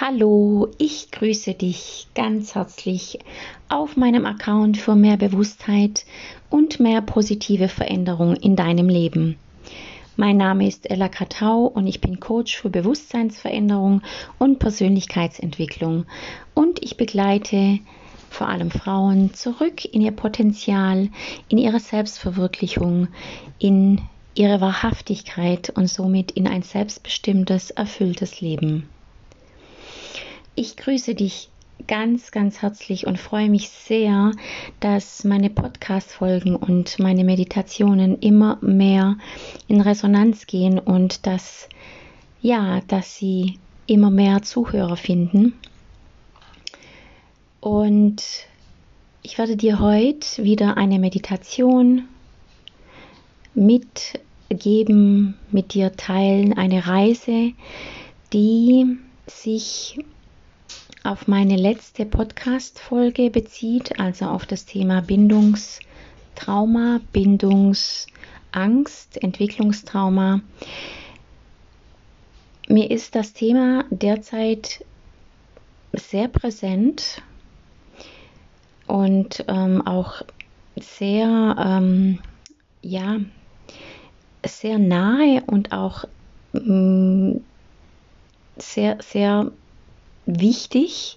Hallo, ich grüße dich ganz herzlich auf meinem Account für mehr Bewusstheit und mehr positive Veränderung in deinem Leben. Mein Name ist Ella Katau und ich bin Coach für Bewusstseinsveränderung und Persönlichkeitsentwicklung und ich begleite vor allem Frauen zurück in ihr Potenzial, in ihre Selbstverwirklichung, in ihre Wahrhaftigkeit und somit in ein selbstbestimmtes, erfülltes Leben. Ich grüße dich ganz, ganz herzlich und freue mich sehr, dass meine Podcast-Folgen und meine Meditationen immer mehr in Resonanz gehen und dass, ja, dass sie immer mehr Zuhörer finden. Und ich werde dir heute wieder eine Meditation mitgeben, mit dir teilen, eine Reise, die sich auf meine letzte Podcast-Folge bezieht, also auf das Thema Bindungstrauma, Bindungsangst, Entwicklungstrauma. Mir ist das Thema derzeit sehr präsent und ähm, auch sehr, ähm, ja, sehr nahe und auch ähm, sehr, sehr wichtig,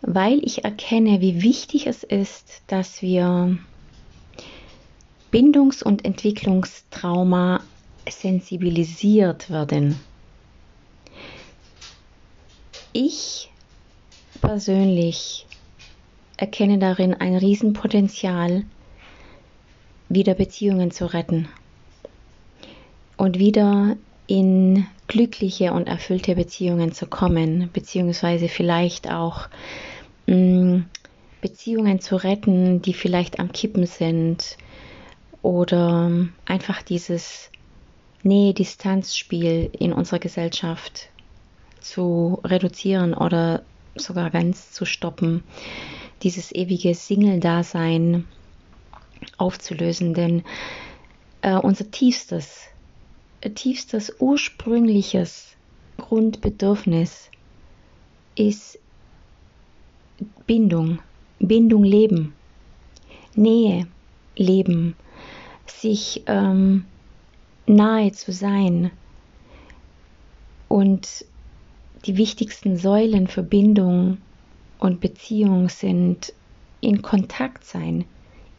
weil ich erkenne, wie wichtig es ist, dass wir Bindungs- und Entwicklungstrauma sensibilisiert werden. Ich persönlich erkenne darin ein Riesenpotenzial, wieder Beziehungen zu retten und wieder in glückliche und erfüllte Beziehungen zu kommen, beziehungsweise vielleicht auch mh, mm, Beziehungen zu retten, die vielleicht am Kippen sind oder einfach dieses Nähe-Distanz-Spiel in unserer Gesellschaft zu reduzieren oder sogar ganz zu stoppen, dieses ewige Single-Dasein aufzulösen, denn äh, unser tiefstes tiefstes ursprüngliches Grundbedürfnis ist Bindung, Bindung leben, Nähe leben, sich ähm, nahe zu sein. Und die wichtigsten Säulen für Bindung und Beziehung sind in Kontakt sein,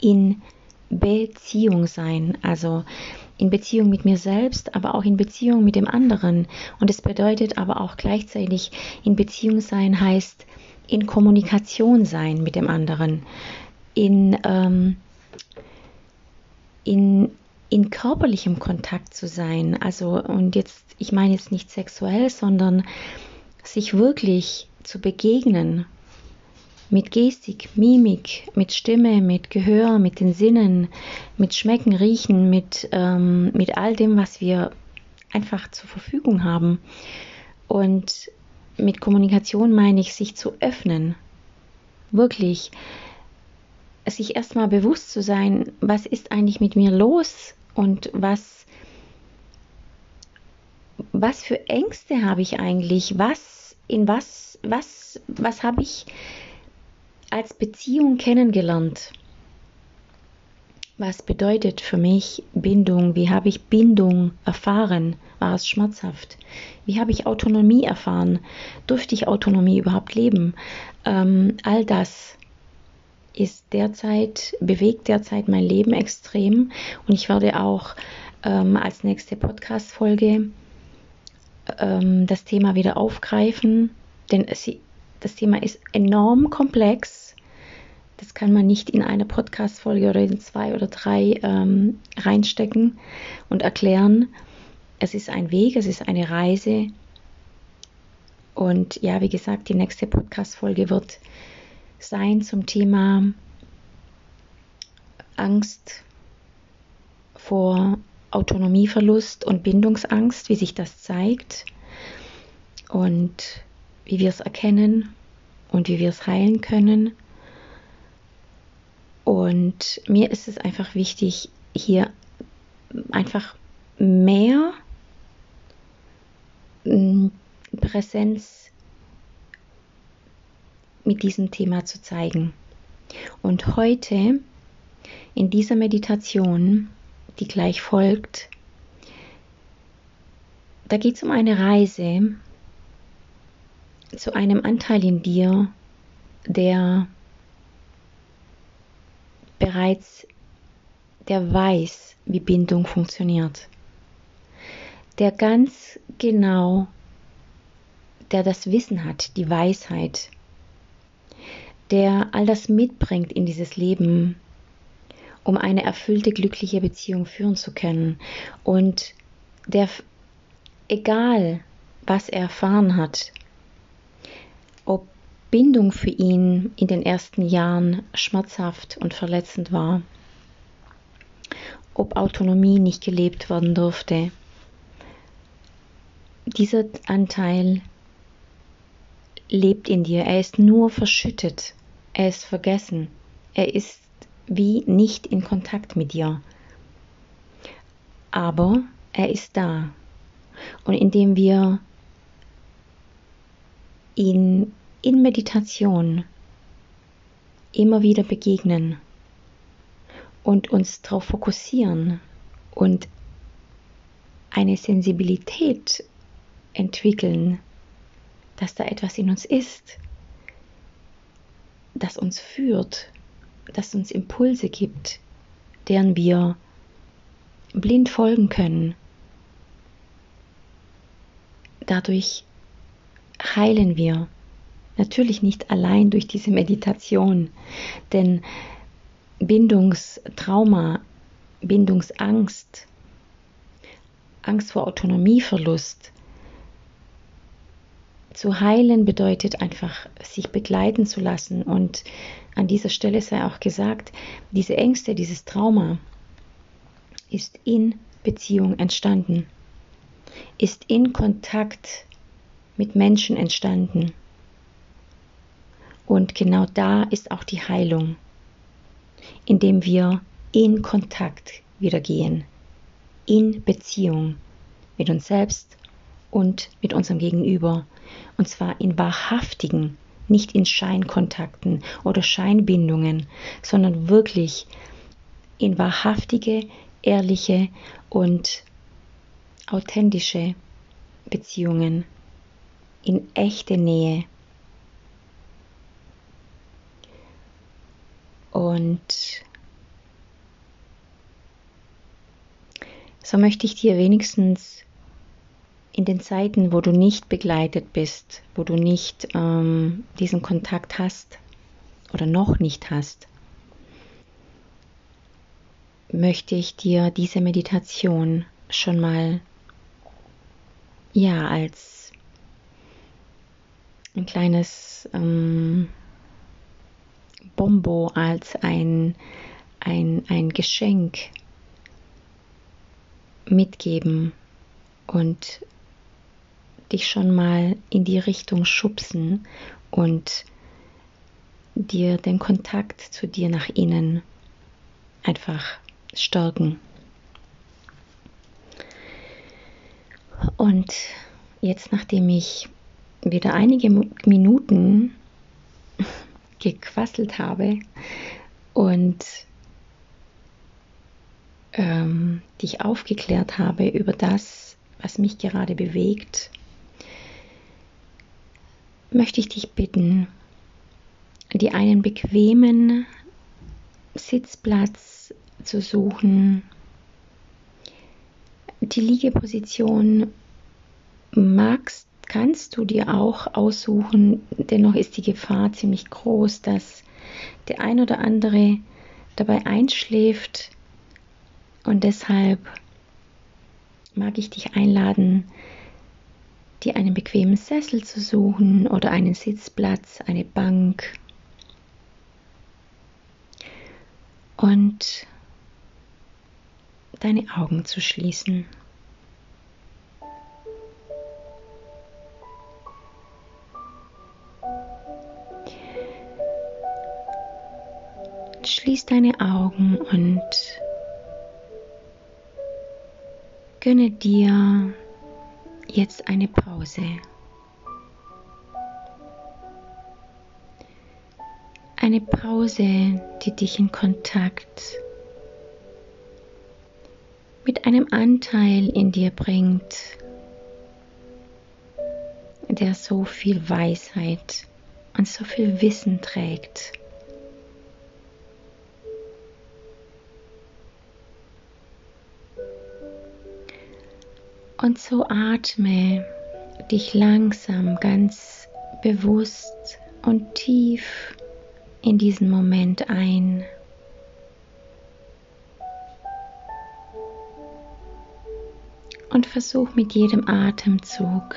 in Beziehung sein. Also in Beziehung mit mir selbst, aber auch in Beziehung mit dem anderen. Und es bedeutet aber auch gleichzeitig, in Beziehung sein heißt in Kommunikation sein mit dem anderen, in, ähm, in, in körperlichem Kontakt zu sein. Also, und jetzt, ich meine jetzt nicht sexuell, sondern sich wirklich zu begegnen mit Gestik, Mimik, mit Stimme, mit Gehör, mit den Sinnen, mit Schmecken, Riechen, mit, ähm, mit all dem, was wir einfach zur Verfügung haben. Und mit Kommunikation meine ich, sich zu öffnen. Wirklich. Sich erstmal bewusst zu sein, was ist eigentlich mit mir los und was, was für Ängste habe ich eigentlich? Was, in was, was, was habe ich als Beziehung kennengelernt. Was bedeutet für mich Bindung? Wie habe ich Bindung erfahren? War es schmerzhaft? Wie habe ich Autonomie erfahren? Durfte ich Autonomie überhaupt leben? Ähm, all das ist derzeit, bewegt derzeit mein Leben extrem und ich werde auch ähm, als nächste Podcast-Folge ähm, das Thema wieder aufgreifen, denn sie, das Thema ist enorm komplex. Das kann man nicht in eine Podcast-Folge oder in zwei oder drei ähm, reinstecken und erklären. Es ist ein Weg, es ist eine Reise. Und ja, wie gesagt, die nächste Podcast-Folge wird sein zum Thema Angst vor Autonomieverlust und Bindungsangst, wie sich das zeigt. Und wie wir es erkennen und wie wir es heilen können. Und mir ist es einfach wichtig, hier einfach mehr mm, Präsenz mit diesem Thema zu zeigen. Und heute in dieser Meditation, die gleich folgt, da geht es um eine Reise zu einem Anteil in dir, der bereits, der weiß, wie Bindung funktioniert, der ganz genau, der das Wissen hat, die Weisheit, der all das mitbringt in dieses Leben, um eine erfüllte, glückliche Beziehung führen zu können. Und der, egal was er erfahren hat, Bindung für ihn in den ersten Jahren schmerzhaft und verletzend war, ob Autonomie nicht gelebt werden durfte. Dieser Anteil lebt in dir, er ist nur verschüttet, er ist vergessen, er ist wie nicht in Kontakt mit dir. Aber er ist da. Und indem wir ihn in Meditation immer wieder begegnen und uns darauf fokussieren und eine Sensibilität entwickeln, dass da etwas in uns ist, das uns führt, das uns Impulse gibt, deren wir blind folgen können. Dadurch heilen wir. Natürlich nicht allein durch diese Meditation, denn Bindungstrauma, Bindungsangst, Angst vor Autonomieverlust, zu heilen bedeutet einfach, sich begleiten zu lassen. Und an dieser Stelle sei auch gesagt, diese Ängste, dieses Trauma ist in Beziehung entstanden, ist in Kontakt mit Menschen entstanden. Und genau da ist auch die Heilung, indem wir in Kontakt wieder gehen, in Beziehung mit uns selbst und mit unserem Gegenüber. Und zwar in wahrhaftigen, nicht in Scheinkontakten oder Scheinbindungen, sondern wirklich in wahrhaftige, ehrliche und authentische Beziehungen in echte Nähe. Und so möchte ich dir wenigstens in den Zeiten, wo du nicht begleitet bist, wo du nicht ähm, diesen Kontakt hast oder noch nicht hast, möchte ich dir diese Meditation schon mal ja als ein kleines ähm, Bombo als ein, ein, ein Geschenk mitgeben und dich schon mal in die Richtung schubsen und dir den Kontakt zu dir nach innen einfach stärken. Und jetzt, nachdem ich wieder einige Minuten gequasselt habe und ähm, dich aufgeklärt habe über das, was mich gerade bewegt, möchte ich dich bitten, dir einen bequemen Sitzplatz zu suchen. Die Liegeposition magst kannst du dir auch aussuchen. Dennoch ist die Gefahr ziemlich groß, dass der ein oder andere dabei einschläft. Und deshalb mag ich dich einladen, dir einen bequemen Sessel zu suchen oder einen Sitzplatz, eine Bank. Und deine Augen zu schließen. Schließ deine Augen und gönne dir jetzt eine Pause. eine Pause, die dich in Kontakt mit einem Anteil in dir bringt, der so viel Weisheit und so viel Wissen trägt. Und so atme dich langsam ganz bewusst und tief in diesen Moment ein. Und versuch mit jedem Atemzug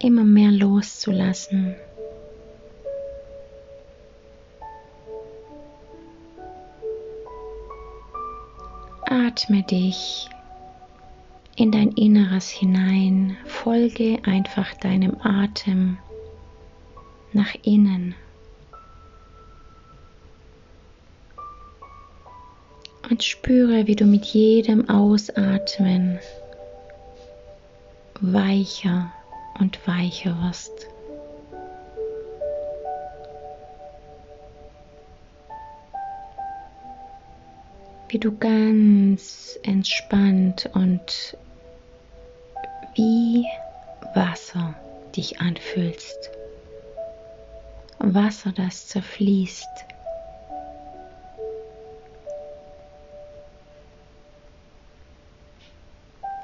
immer mehr loszulassen. Atme dich in dein Inneres hinein, folge einfach deinem Atem nach innen. Und spüre, wie du mit jedem Ausatmen weicher und weicher wirst. Wie du ganz entspannt und wie Wasser dich anfühlst. Wasser, das zerfließt.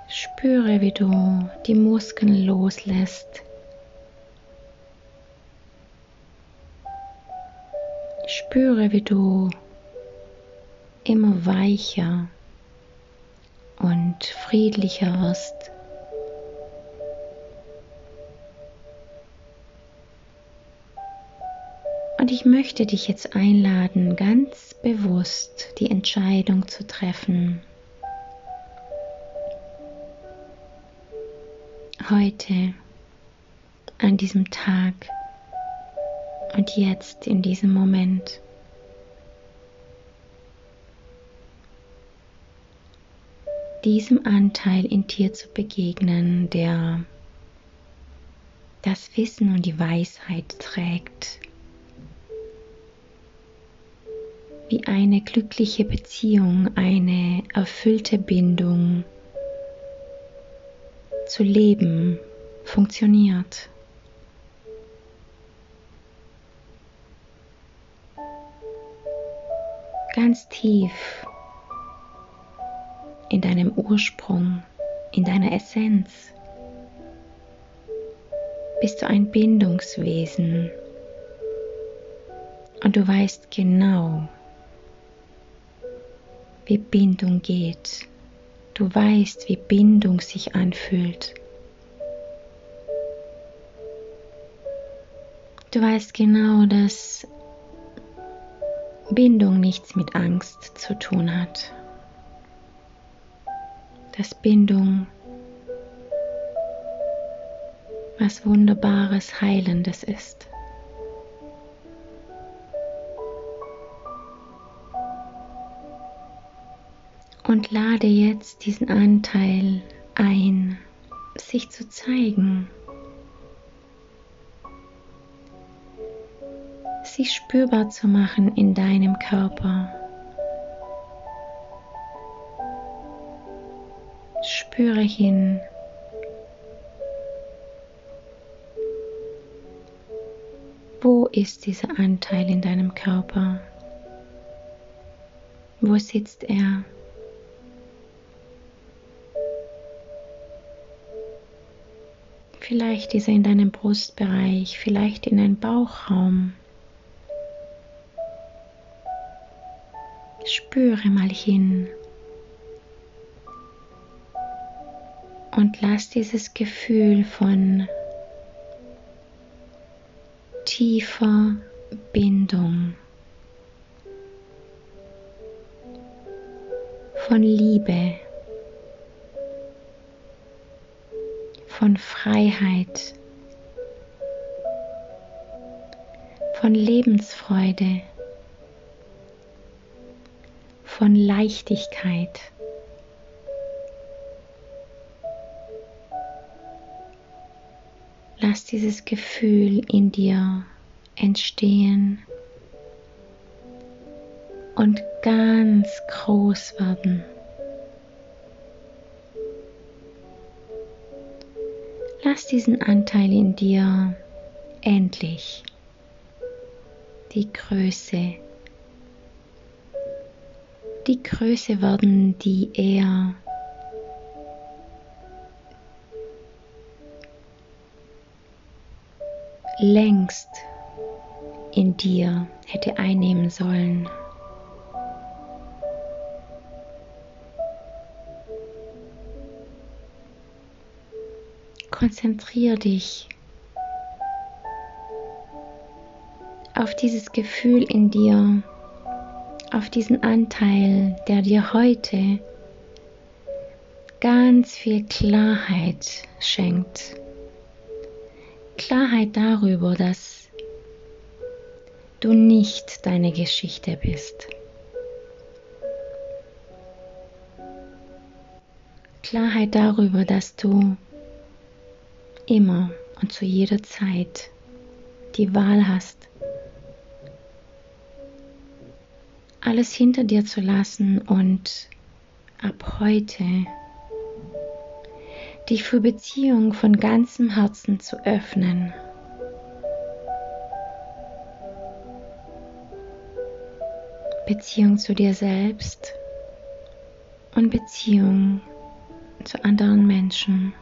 Spüre, wie du die Muskeln loslässt. Spüre, wie du immer weicher und friedlicher wirst. Und ich möchte dich jetzt einladen, ganz bewusst die Entscheidung zu treffen, heute, an diesem Tag und jetzt in diesem Moment. Diesem Anteil in dir zu begegnen, der das Wissen und die Weisheit trägt, wie eine glückliche Beziehung, eine erfüllte Bindung zu leben funktioniert. Ganz tief in deinem Ursprung, in deiner Essenz bist du ein Bindungswesen und du weißt genau, wie Bindung geht. Du weißt, wie Bindung sich anfühlt. Du weißt genau, dass Bindung nichts mit Angst zu tun hat. Dass Bindung was Wunderbares, Heilendes ist. und lade jetzt diesen Anteil ein, sich zu zeigen, sich spürbar zu machen in deinem Körper. Spüre hin. Wo ist dieser Anteil in deinem Körper? Wo sitzt er? Vielleicht ist er in deinem Brustbereich, vielleicht in deinem Bauchraum. Spüre mal hin und lass dieses Gefühl von tiefer Bindung, von Liebe von Freiheit, von Lebensfreude, von Leichtigkeit. Lass dieses Gefühl in dir entstehen und ganz groß werden. Lass diesen Anteil in dir endlich die Größe, die Größe werden, die er längst in dir hätte einnehmen sollen. Konzentriere dich auf dieses Gefühl in dir, auf diesen Anteil, der dir heute ganz viel Klarheit schenkt. Klarheit darüber, dass du nicht deine Geschichte bist. Klarheit darüber, dass du immer und zu jeder Zeit die Wahl hast, alles hinter dir zu lassen und ab heute dich für Beziehung von ganzem Herzen zu öffnen. Beziehung zu dir selbst und Beziehung zu anderen Menschen.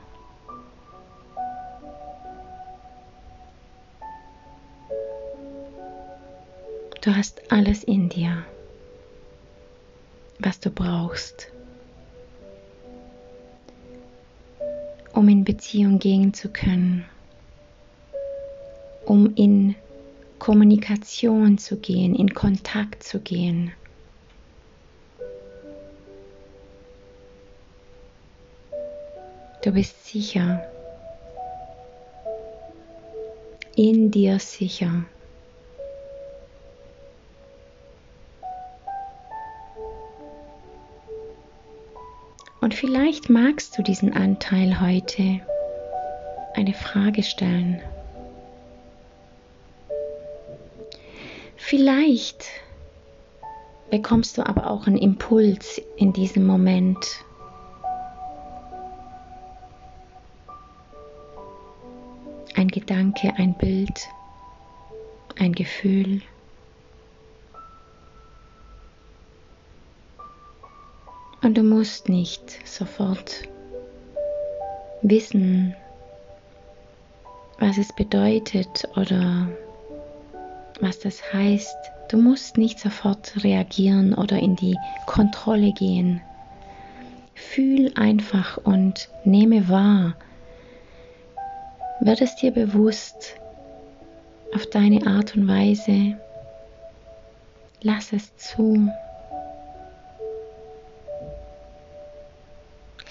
Du hast alles in dir, was du brauchst. Um in Beziehung gehen zu können, um in Kommunikation zu gehen, in Kontakt zu gehen. Du bist sicher, in dir sicher. Und vielleicht magst du diesen Anteil heute eine Frage stellen. Vielleicht bekommst du aber auch einen Impuls in diesem Moment. Ein Gedanke, ein Bild, ein Gefühl. Und du musst nicht sofort wissen, was es bedeutet oder was das heißt. Du musst nicht sofort reagieren oder in die Kontrolle gehen. Fühl einfach und nehme wahr. Wird es dir bewusst auf deine Art und Weise. Lass es zu.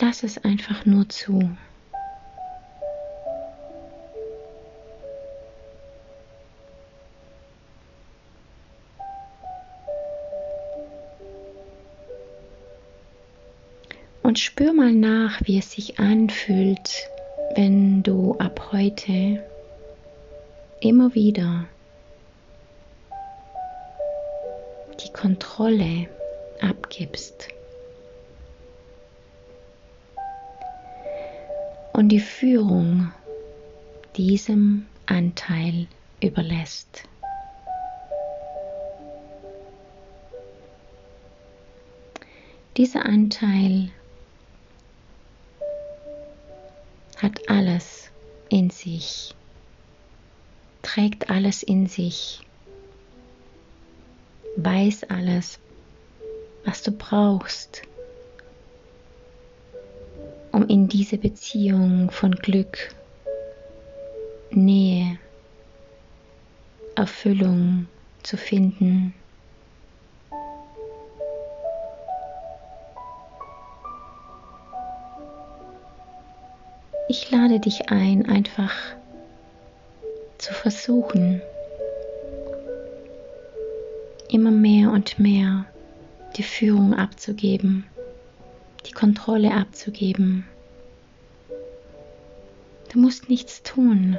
Lass es einfach nur zu. Und spür mal nach, wie es sich anfühlt, wenn du ab heute immer wieder die Kontrolle abgibst. Und die Führung diesem Anteil überlässt. Dieser Anteil hat alles in sich, trägt alles in sich, weiß alles, was du brauchst, um in diese Beziehung von Glück, Nähe, Erfüllung zu finden. Ich lade dich ein, einfach zu versuchen, immer mehr und mehr die Führung abzugeben die Kontrolle abzugeben. Du musst nichts tun.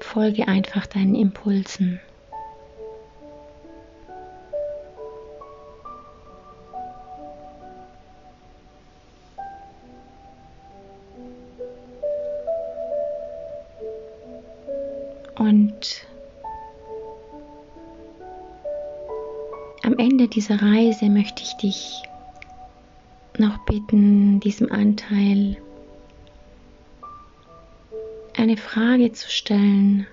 folge einfach deinen Impulsen. Und am Ende dieser Reise möchte ich dich noch bitten, diesem Anteil eine Frage zu stellen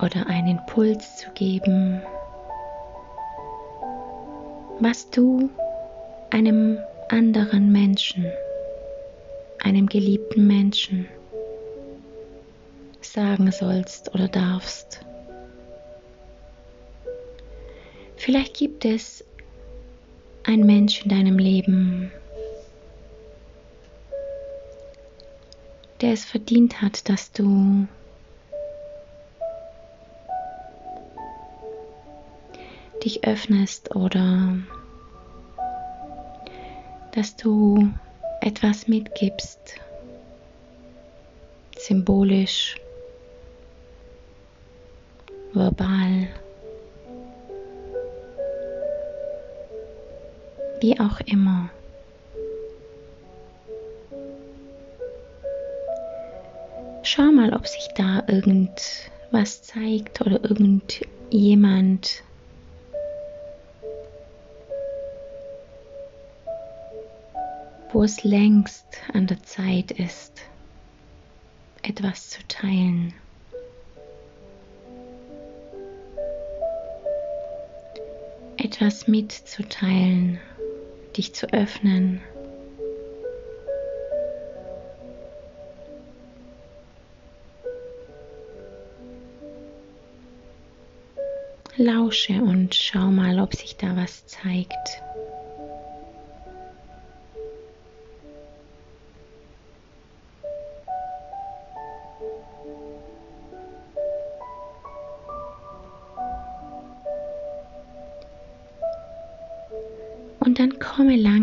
oder einen Impuls zu geben, was du einem anderen Menschen, einem geliebten Menschen sagen sollst oder darfst. Vielleicht gibt es einen Mensch in deinem Leben, der es verdient hat, dass du dich öffnest oder dass du etwas mitgibst, symbolisch, verbal, wie auch immer. Schau mal, ob sich da irgendwas zeigt oder irgendjemand. wo es längst an der Zeit ist, etwas zu teilen. Etwas mitzuteilen, dich zu öffnen. Lausche und schau mal, ob sich da was zeigt.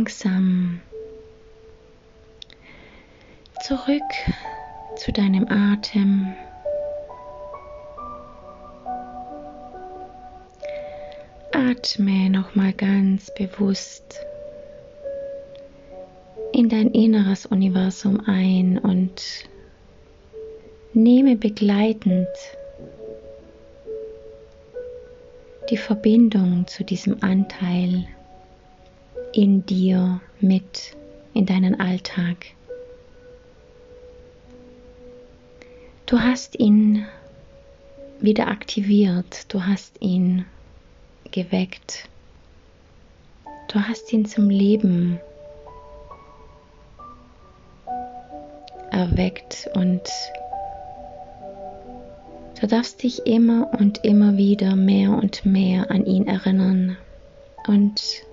Langsam zurück zu deinem Atem. Atme nochmal ganz bewusst in dein inneres Universum ein und nehme begleitend die Verbindung zu diesem Anteil in dir mit in deinen Alltag. Du hast ihn wieder aktiviert, du hast ihn geweckt. Du hast ihn zum Leben erweckt und du darfst dich immer und immer wieder mehr und mehr an ihn erinnern und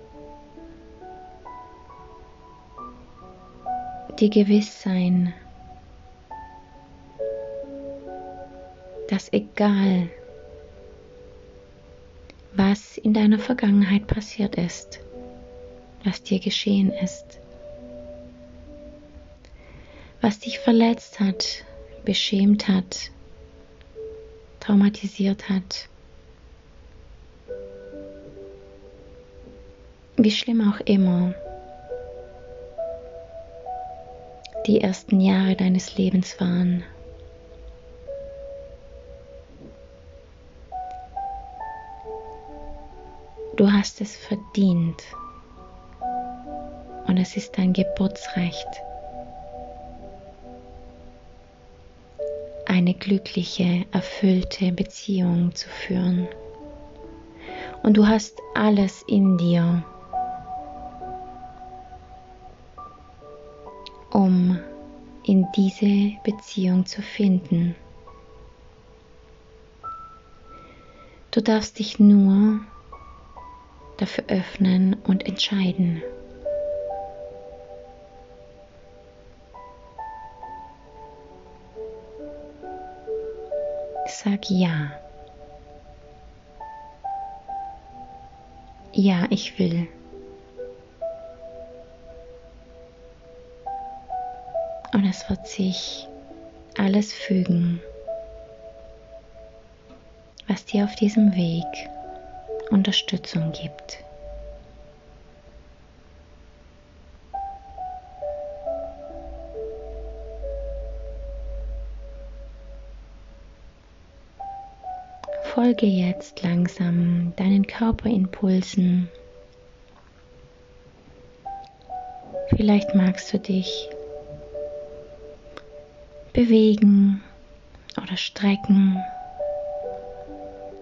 dir gewiss sein, dass egal was in deiner Vergangenheit passiert ist, was dir geschehen ist, was dich verletzt hat, beschämt hat, traumatisiert hat, wie schlimm auch immer die ersten Jahre deines Lebens waren. Du hast es verdient und es ist dein Geburtsrecht, eine glückliche, erfüllte Beziehung zu führen. Und du hast alles in dir, um in diese Beziehung zu finden. Du darfst dich nur dafür öffnen und entscheiden. Sag ja. Ja, ich will. Es wird sich alles fügen, was dir auf diesem Weg Unterstützung gibt. Folge jetzt langsam deinen Körperimpulsen. Vielleicht magst du dich bewegen oder strecken,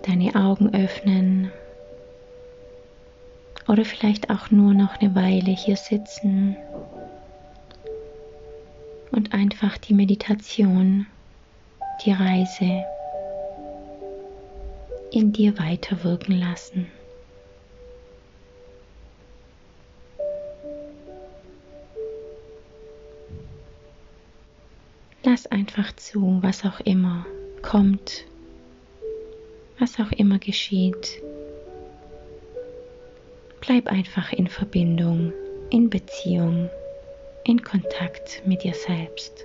deine Augen öffnen oder vielleicht auch nur noch eine Weile hier sitzen und einfach die Meditation, die Reise in dir weiterwirken lassen. Lass einfach zu, was auch immer kommt, was auch immer geschieht. Bleib einfach in Verbindung, in Beziehung, in Kontakt mit dir selbst.